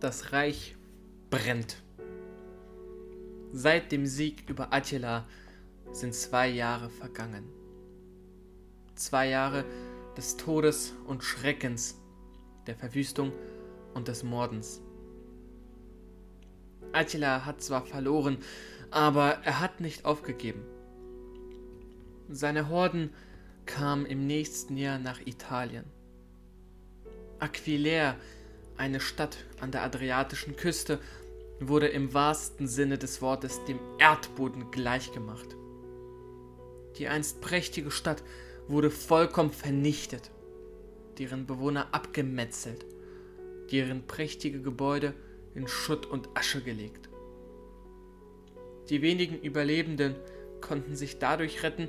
Das Reich brennt. Seit dem Sieg über Attila sind zwei Jahre vergangen. Zwei Jahre des Todes und Schreckens, der Verwüstung und des Mordens. Attila hat zwar verloren, aber er hat nicht aufgegeben. Seine Horden kamen im nächsten Jahr nach Italien. Aquileia, eine Stadt an der adriatischen Küste, wurde im wahrsten Sinne des Wortes dem Erdboden gleichgemacht. Die einst prächtige Stadt wurde vollkommen vernichtet, deren Bewohner abgemetzelt, deren prächtige Gebäude in Schutt und Asche gelegt. Die wenigen Überlebenden konnten sich dadurch retten,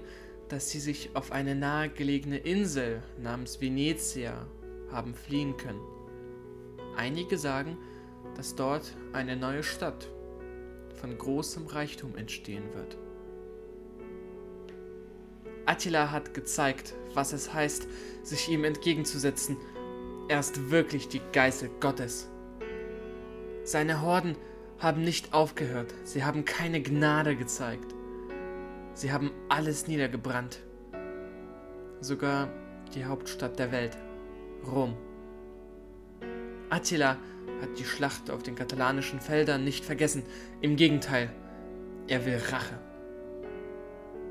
dass sie sich auf eine nahegelegene Insel namens Venezia haben fliehen können. Einige sagen, dass dort eine neue Stadt von großem Reichtum entstehen wird. Attila hat gezeigt, was es heißt, sich ihm entgegenzusetzen. Er ist wirklich die Geißel Gottes. Seine Horden haben nicht aufgehört, sie haben keine Gnade gezeigt. Sie haben alles niedergebrannt. Sogar die Hauptstadt der Welt, Rom. Attila hat die Schlacht auf den katalanischen Feldern nicht vergessen. Im Gegenteil, er will Rache.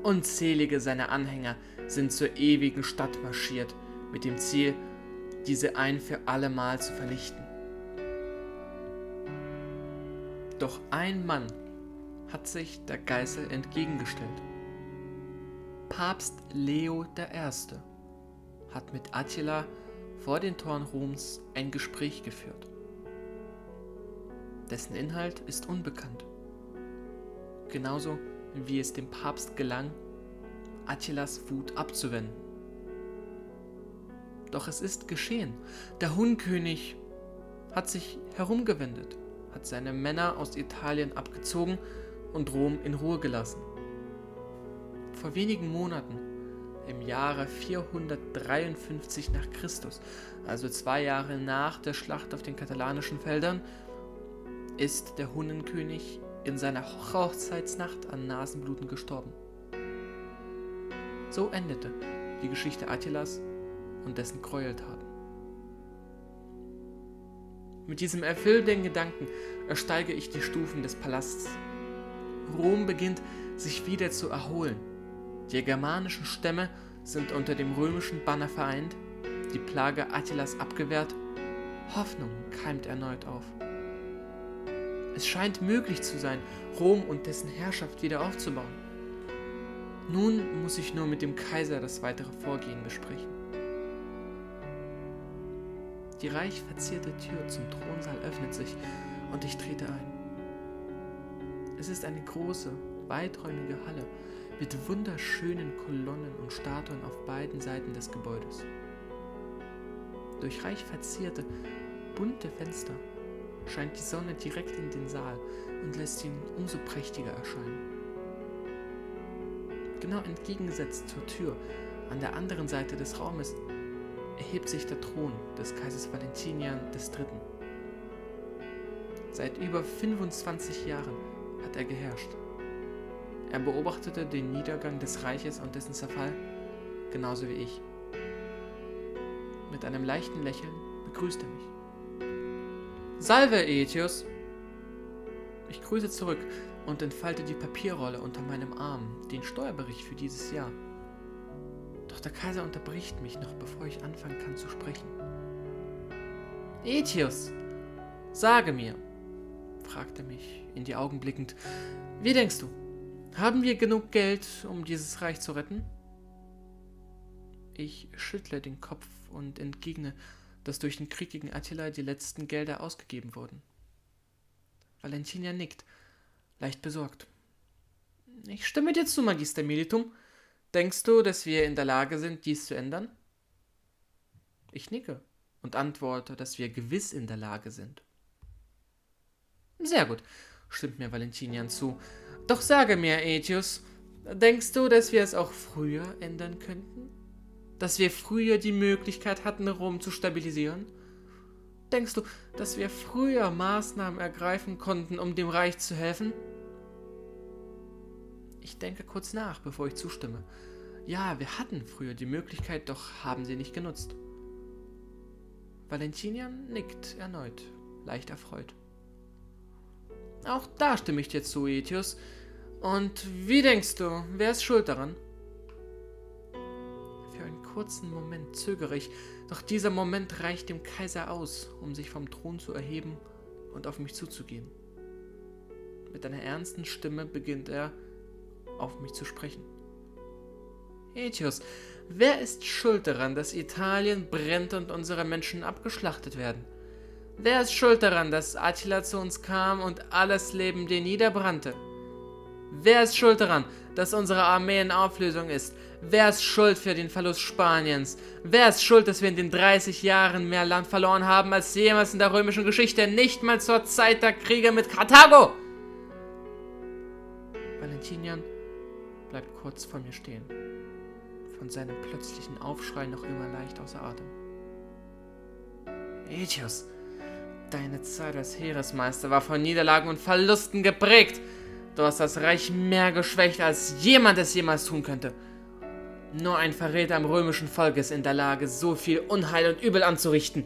Unzählige seiner Anhänger sind zur ewigen Stadt marschiert, mit dem Ziel, diese ein für allemal zu vernichten. Doch ein Mann hat sich der Geißel entgegengestellt. Papst Leo I. hat mit Attila vor den Toren Roms ein Gespräch geführt. Dessen Inhalt ist unbekannt. Genauso wie es dem Papst gelang, Attilas Wut abzuwenden. Doch es ist geschehen. Der Hunkönig hat sich herumgewendet, hat seine Männer aus Italien abgezogen und Rom in Ruhe gelassen. Vor wenigen Monaten, im Jahre 453 nach Christus, also zwei Jahre nach der Schlacht auf den katalanischen Feldern, ist der Hunnenkönig in seiner Hochzeitsnacht an Nasenbluten gestorben. So endete die Geschichte Attilas und dessen Gräueltaten. Mit diesem erfüllenden Gedanken ersteige ich die Stufen des Palasts. Rom beginnt sich wieder zu erholen. Die germanischen Stämme sind unter dem römischen Banner vereint, die Plage Attilas abgewehrt, Hoffnung keimt erneut auf. Es scheint möglich zu sein, Rom und dessen Herrschaft wieder aufzubauen. Nun muss ich nur mit dem Kaiser das weitere Vorgehen besprechen. Die reich verzierte Tür zum Thronsaal öffnet sich und ich trete ein. Es ist eine große, weiträumige Halle mit wunderschönen Kolonnen und Statuen auf beiden Seiten des Gebäudes. Durch reich verzierte, bunte Fenster scheint die Sonne direkt in den Saal und lässt ihn umso prächtiger erscheinen. Genau entgegengesetzt zur Tür, an der anderen Seite des Raumes, erhebt sich der Thron des Kaisers Valentinian III. Seit über 25 Jahren hat er geherrscht. Er beobachtete den Niedergang des Reiches und dessen Zerfall, genauso wie ich. Mit einem leichten Lächeln begrüßt er mich. Salve, Aetius! Ich grüße zurück und entfalte die Papierrolle unter meinem Arm, den Steuerbericht für dieses Jahr. Doch der Kaiser unterbricht mich noch, bevor ich anfangen kann zu sprechen. Aetius, sage mir, fragte mich in die Augen blickend, wie denkst du, haben wir genug Geld, um dieses Reich zu retten? Ich schüttle den Kopf und entgegne, dass durch den Krieg gegen Attila die letzten Gelder ausgegeben wurden. Valentina nickt, leicht besorgt. Ich stimme dir zu, Magister Militum. Denkst du, dass wir in der Lage sind, dies zu ändern? Ich nicke und antworte, dass wir gewiss in der Lage sind. Sehr gut, stimmt mir Valentinian zu. Doch sage mir, Aetius, denkst du, dass wir es auch früher ändern könnten? dass wir früher die Möglichkeit hatten, Rom zu stabilisieren? Denkst du, dass wir früher Maßnahmen ergreifen konnten, um dem Reich zu helfen? Ich denke kurz nach, bevor ich zustimme. Ja, wir hatten früher die Möglichkeit, doch haben sie nicht genutzt. Valentinian nickt erneut, leicht erfreut. Auch da stimme ich dir zu, Etius. Und wie denkst du, wer ist schuld daran? Für einen kurzen Moment zögere ich, doch dieser Moment reicht dem Kaiser aus, um sich vom Thron zu erheben und auf mich zuzugehen. Mit einer ernsten Stimme beginnt er, auf mich zu sprechen. Etius, wer ist schuld daran, dass Italien brennt und unsere Menschen abgeschlachtet werden? Wer ist schuld daran, dass Attila zu uns kam und alles Leben dir niederbrannte? Wer ist schuld daran, dass unsere Armee in Auflösung ist? Wer ist schuld für den Verlust Spaniens? Wer ist schuld, dass wir in den 30 Jahren mehr Land verloren haben als jemals in der römischen Geschichte, nicht mal zur Zeit der Kriege mit Karthago? Valentinian bleibt kurz vor mir stehen, von seinem plötzlichen Aufschrei noch immer leicht außer Atem. Aetius, deine Zeit als Heeresmeister war von Niederlagen und Verlusten geprägt. Du hast das Reich mehr geschwächt, als jemand es jemals tun könnte. Nur ein Verräter am römischen Volk ist in der Lage, so viel Unheil und Übel anzurichten.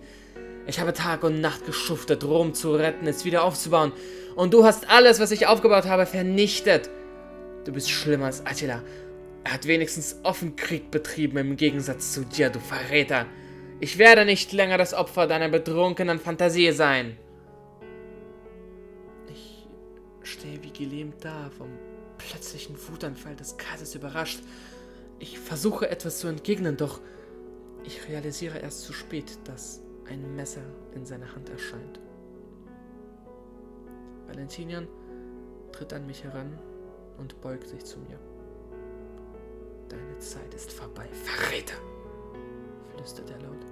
Ich habe Tag und Nacht geschuftet, Rom zu retten, es wieder aufzubauen. Und du hast alles, was ich aufgebaut habe, vernichtet. Du bist schlimmer als Attila. Er hat wenigstens offen Krieg betrieben im Gegensatz zu dir, du Verräter. Ich werde nicht länger das Opfer deiner betrunkenen Fantasie sein. Ich stehe wie gelähmt da, vom plötzlichen Wutanfall des Kaisers überrascht. Ich versuche etwas zu entgegnen, doch ich realisiere erst zu spät, dass ein Messer in seiner Hand erscheint. Valentinian tritt an mich heran und beugt sich zu mir. Deine Zeit ist vorbei, Verräter, flüstert er laut.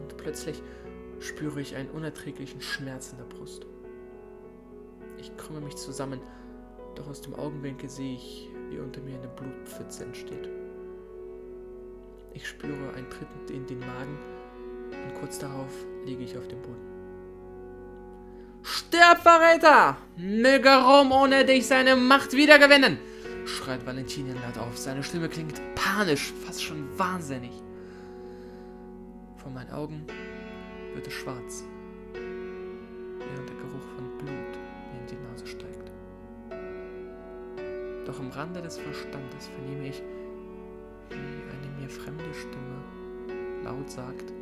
Und plötzlich spüre ich einen unerträglichen Schmerz in der Brust. Ich krümme mich zusammen, doch aus dem Augenwinkel sehe ich, wie unter mir eine Blutpfütze entsteht. Ich spüre einen Tritt in den Magen und kurz darauf liege ich auf dem Boden. Stirb, Verräter! Möge Rom ohne dich seine Macht wiedergewinnen! Schreit Valentinian laut auf. Seine Stimme klingt panisch, fast schon wahnsinnig. Vor meinen Augen wird es schwarz, während der Geruch von Blut mir in die Nase steigt. Doch am Rande des Verstandes vernehme ich, wie eine mir fremde Stimme laut sagt,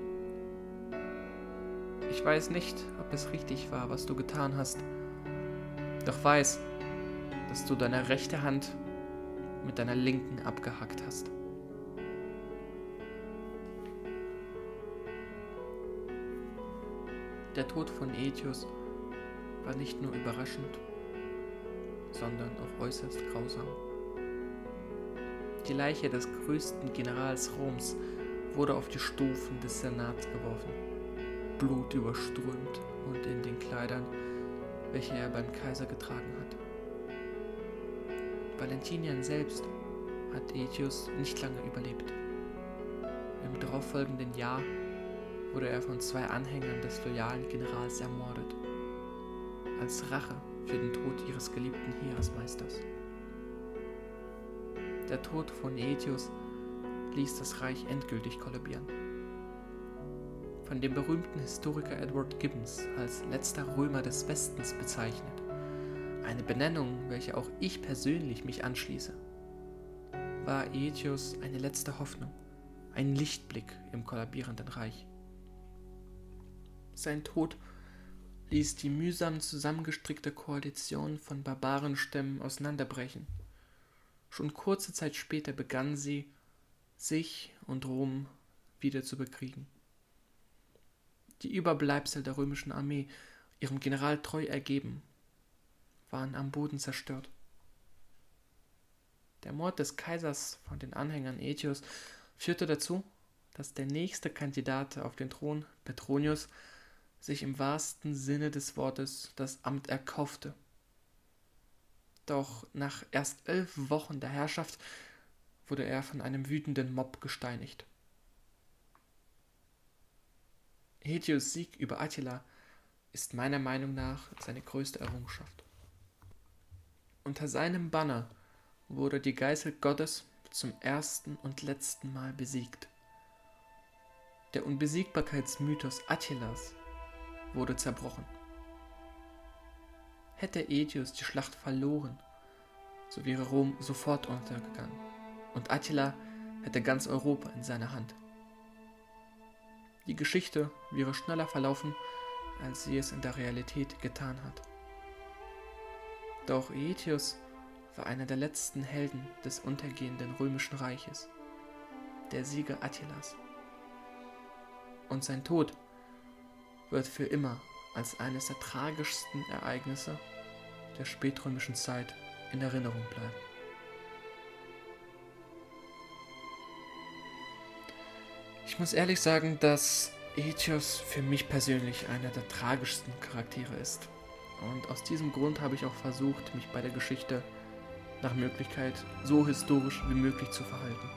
ich weiß nicht, ob es richtig war, was du getan hast, doch weiß, dass du deine rechte Hand mit deiner linken abgehackt hast. Der Tod von Aetius war nicht nur überraschend, sondern auch äußerst grausam. Die Leiche des größten Generals Roms wurde auf die Stufen des Senats geworfen, Blut überströmt und in den Kleidern, welche er beim Kaiser getragen hat. Valentinian selbst hat Aetius nicht lange überlebt. Im darauffolgenden Jahr wurde er von zwei Anhängern des loyalen Generals ermordet, als Rache für den Tod ihres geliebten Heeresmeisters. Der Tod von Aetius ließ das Reich endgültig kollabieren. Von dem berühmten Historiker Edward Gibbons als letzter Römer des Westens bezeichnet. Eine Benennung, welche auch ich persönlich mich anschließe. War Aetius eine letzte Hoffnung, ein Lichtblick im kollabierenden Reich. Sein Tod ließ die mühsam zusammengestrickte Koalition von Barbarenstämmen auseinanderbrechen. Schon kurze Zeit später begann sie, sich und Rom wieder zu bekriegen. Die Überbleibsel der römischen Armee, ihrem General treu ergeben, waren am Boden zerstört. Der Mord des Kaisers von den Anhängern Aetius führte dazu, dass der nächste Kandidat auf den Thron, Petronius, sich im wahrsten Sinne des Wortes das Amt erkaufte. Doch nach erst elf Wochen der Herrschaft wurde er von einem wütenden Mob gesteinigt. Aetius Sieg über Attila ist meiner Meinung nach seine größte Errungenschaft. Unter seinem Banner wurde die Geißel Gottes zum ersten und letzten Mal besiegt. Der Unbesiegbarkeitsmythos Attilas wurde zerbrochen. Hätte Aetius die Schlacht verloren, so wäre Rom sofort untergegangen und Attila hätte ganz Europa in seiner Hand. Die Geschichte wäre schneller verlaufen, als sie es in der Realität getan hat. Doch Aetius war einer der letzten Helden des untergehenden römischen Reiches, der Sieger Attilas. Und sein Tod wird für immer als eines der tragischsten Ereignisse der spätrömischen Zeit in Erinnerung bleiben. Ich muss ehrlich sagen, dass Aetius für mich persönlich einer der tragischsten Charaktere ist. Und aus diesem Grund habe ich auch versucht, mich bei der Geschichte nach Möglichkeit so historisch wie möglich zu verhalten.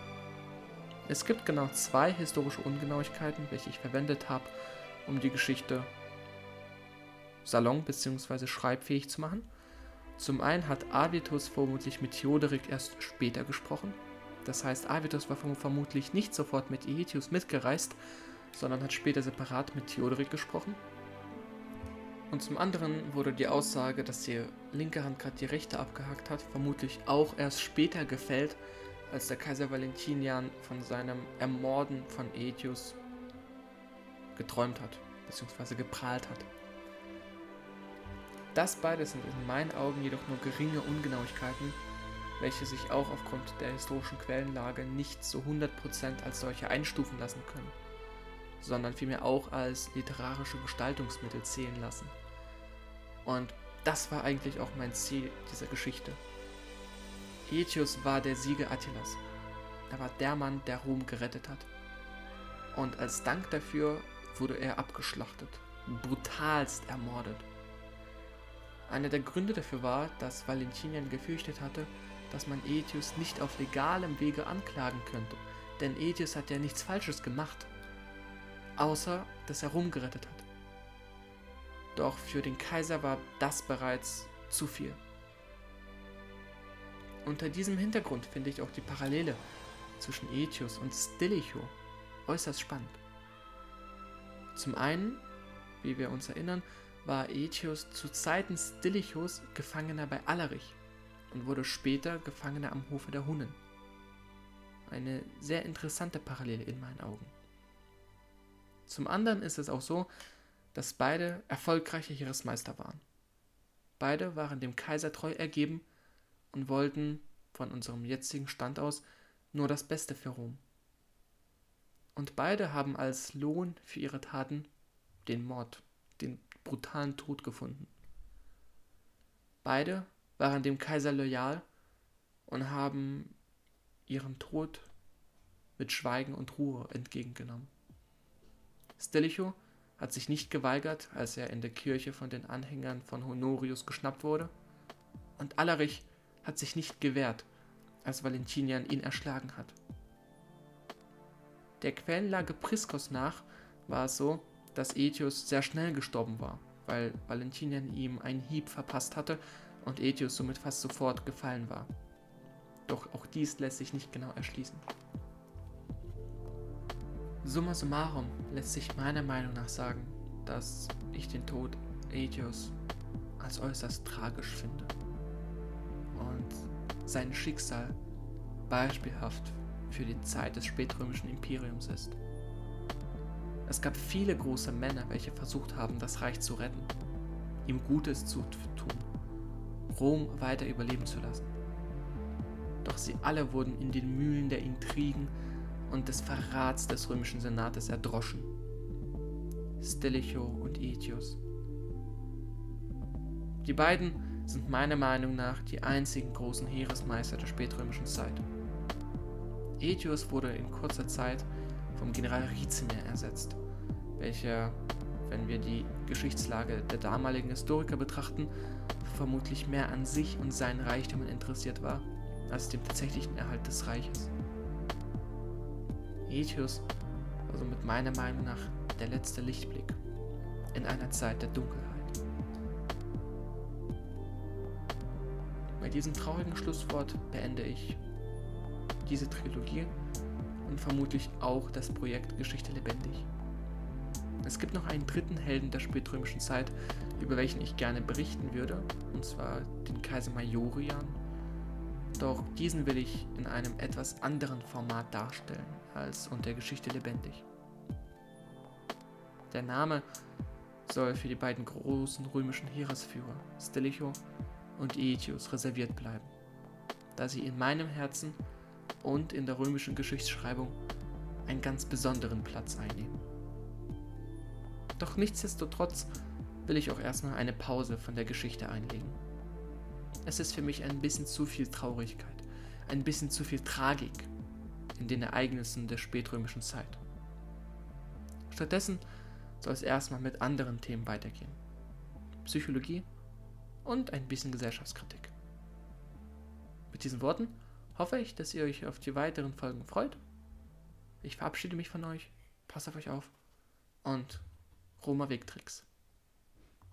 Es gibt genau zwei historische Ungenauigkeiten, welche ich verwendet habe, um die Geschichte salon- bzw. schreibfähig zu machen. Zum einen hat Avitus vermutlich mit Theoderik erst später gesprochen. Das heißt, Avitus war vermutlich nicht sofort mit Aetius mitgereist, sondern hat später separat mit Theoderik gesprochen. Und zum anderen wurde die Aussage, dass die linke Hand gerade die rechte abgehackt hat, vermutlich auch erst später gefällt, als der Kaiser Valentinian von seinem Ermorden von Aetius geträumt hat, beziehungsweise geprahlt hat. Das beides sind in meinen Augen jedoch nur geringe Ungenauigkeiten, welche sich auch aufgrund der historischen Quellenlage nicht zu 100% als solche einstufen lassen können, sondern vielmehr auch als literarische Gestaltungsmittel zählen lassen. Und das war eigentlich auch mein Ziel dieser Geschichte. Aetius war der Sieger Attilas. Er war der Mann, der Rom gerettet hat. Und als Dank dafür wurde er abgeschlachtet, brutalst ermordet. Einer der Gründe dafür war, dass Valentinian gefürchtet hatte, dass man Aetius nicht auf legalem Wege anklagen könnte, denn Aetius hat ja nichts Falsches gemacht, außer dass er Rom gerettet hat. Doch für den Kaiser war das bereits zu viel. Unter diesem Hintergrund finde ich auch die Parallele zwischen Aetius und Stilicho äußerst spannend. Zum einen, wie wir uns erinnern, war Aetius zu Zeiten Stilichos Gefangener bei Alarich und wurde später Gefangener am Hofe der Hunnen. Eine sehr interessante Parallele in meinen Augen. Zum anderen ist es auch so, dass beide erfolgreiche Heeresmeister waren. Beide waren dem Kaiser treu ergeben und wollten von unserem jetzigen Stand aus nur das Beste für Rom. Und beide haben als Lohn für ihre Taten den Mord, den brutalen Tod gefunden. Beide waren dem Kaiser loyal und haben ihren Tod mit Schweigen und Ruhe entgegengenommen. Stilicho hat sich nicht geweigert, als er in der Kirche von den Anhängern von Honorius geschnappt wurde, und Alarich hat sich nicht gewehrt, als Valentinian ihn erschlagen hat. Der Quellenlage Priskos nach war es so, dass Aetius sehr schnell gestorben war, weil Valentinian ihm einen Hieb verpasst hatte und Aetius somit fast sofort gefallen war. Doch auch dies lässt sich nicht genau erschließen. Summa summarum lässt sich meiner Meinung nach sagen, dass ich den Tod Aetius als äußerst tragisch finde und sein Schicksal beispielhaft für die Zeit des spätrömischen Imperiums ist. Es gab viele große Männer, welche versucht haben, das Reich zu retten, ihm Gutes zu tun, Rom weiter überleben zu lassen. Doch sie alle wurden in den Mühlen der Intrigen und des Verrats des römischen Senates erdroschen. Stilicho und Aetius. Die beiden sind meiner Meinung nach die einzigen großen Heeresmeister der spätrömischen Zeit. Aetius wurde in kurzer Zeit vom General Ricimer ersetzt, welcher, wenn wir die Geschichtslage der damaligen Historiker betrachten, vermutlich mehr an sich und seinen Reichtümern interessiert war, als dem tatsächlichen Erhalt des Reiches. Aetius war somit meiner Meinung nach der letzte Lichtblick in einer Zeit der Dunkelheit. Bei diesem traurigen Schlusswort beende ich diese Trilogie und vermutlich auch das Projekt Geschichte lebendig. Es gibt noch einen dritten Helden der spätrömischen Zeit, über welchen ich gerne berichten würde, und zwar den Kaiser Majorian. Doch diesen will ich in einem etwas anderen Format darstellen als unter Geschichte lebendig. Der Name soll für die beiden großen römischen Heeresführer Stilicho und Aetius reserviert bleiben, da sie in meinem Herzen und in der römischen Geschichtsschreibung einen ganz besonderen Platz einnehmen. Doch nichtsdestotrotz will ich auch erstmal eine Pause von der Geschichte einlegen. Es ist für mich ein bisschen zu viel Traurigkeit, ein bisschen zu viel Tragik in den Ereignissen der spätrömischen Zeit. Stattdessen soll es erstmal mit anderen Themen weitergehen. Psychologie und ein bisschen Gesellschaftskritik. Mit diesen Worten hoffe ich, dass ihr euch auf die weiteren Folgen freut. Ich verabschiede mich von euch, passt auf euch auf und Roma Wegtricks.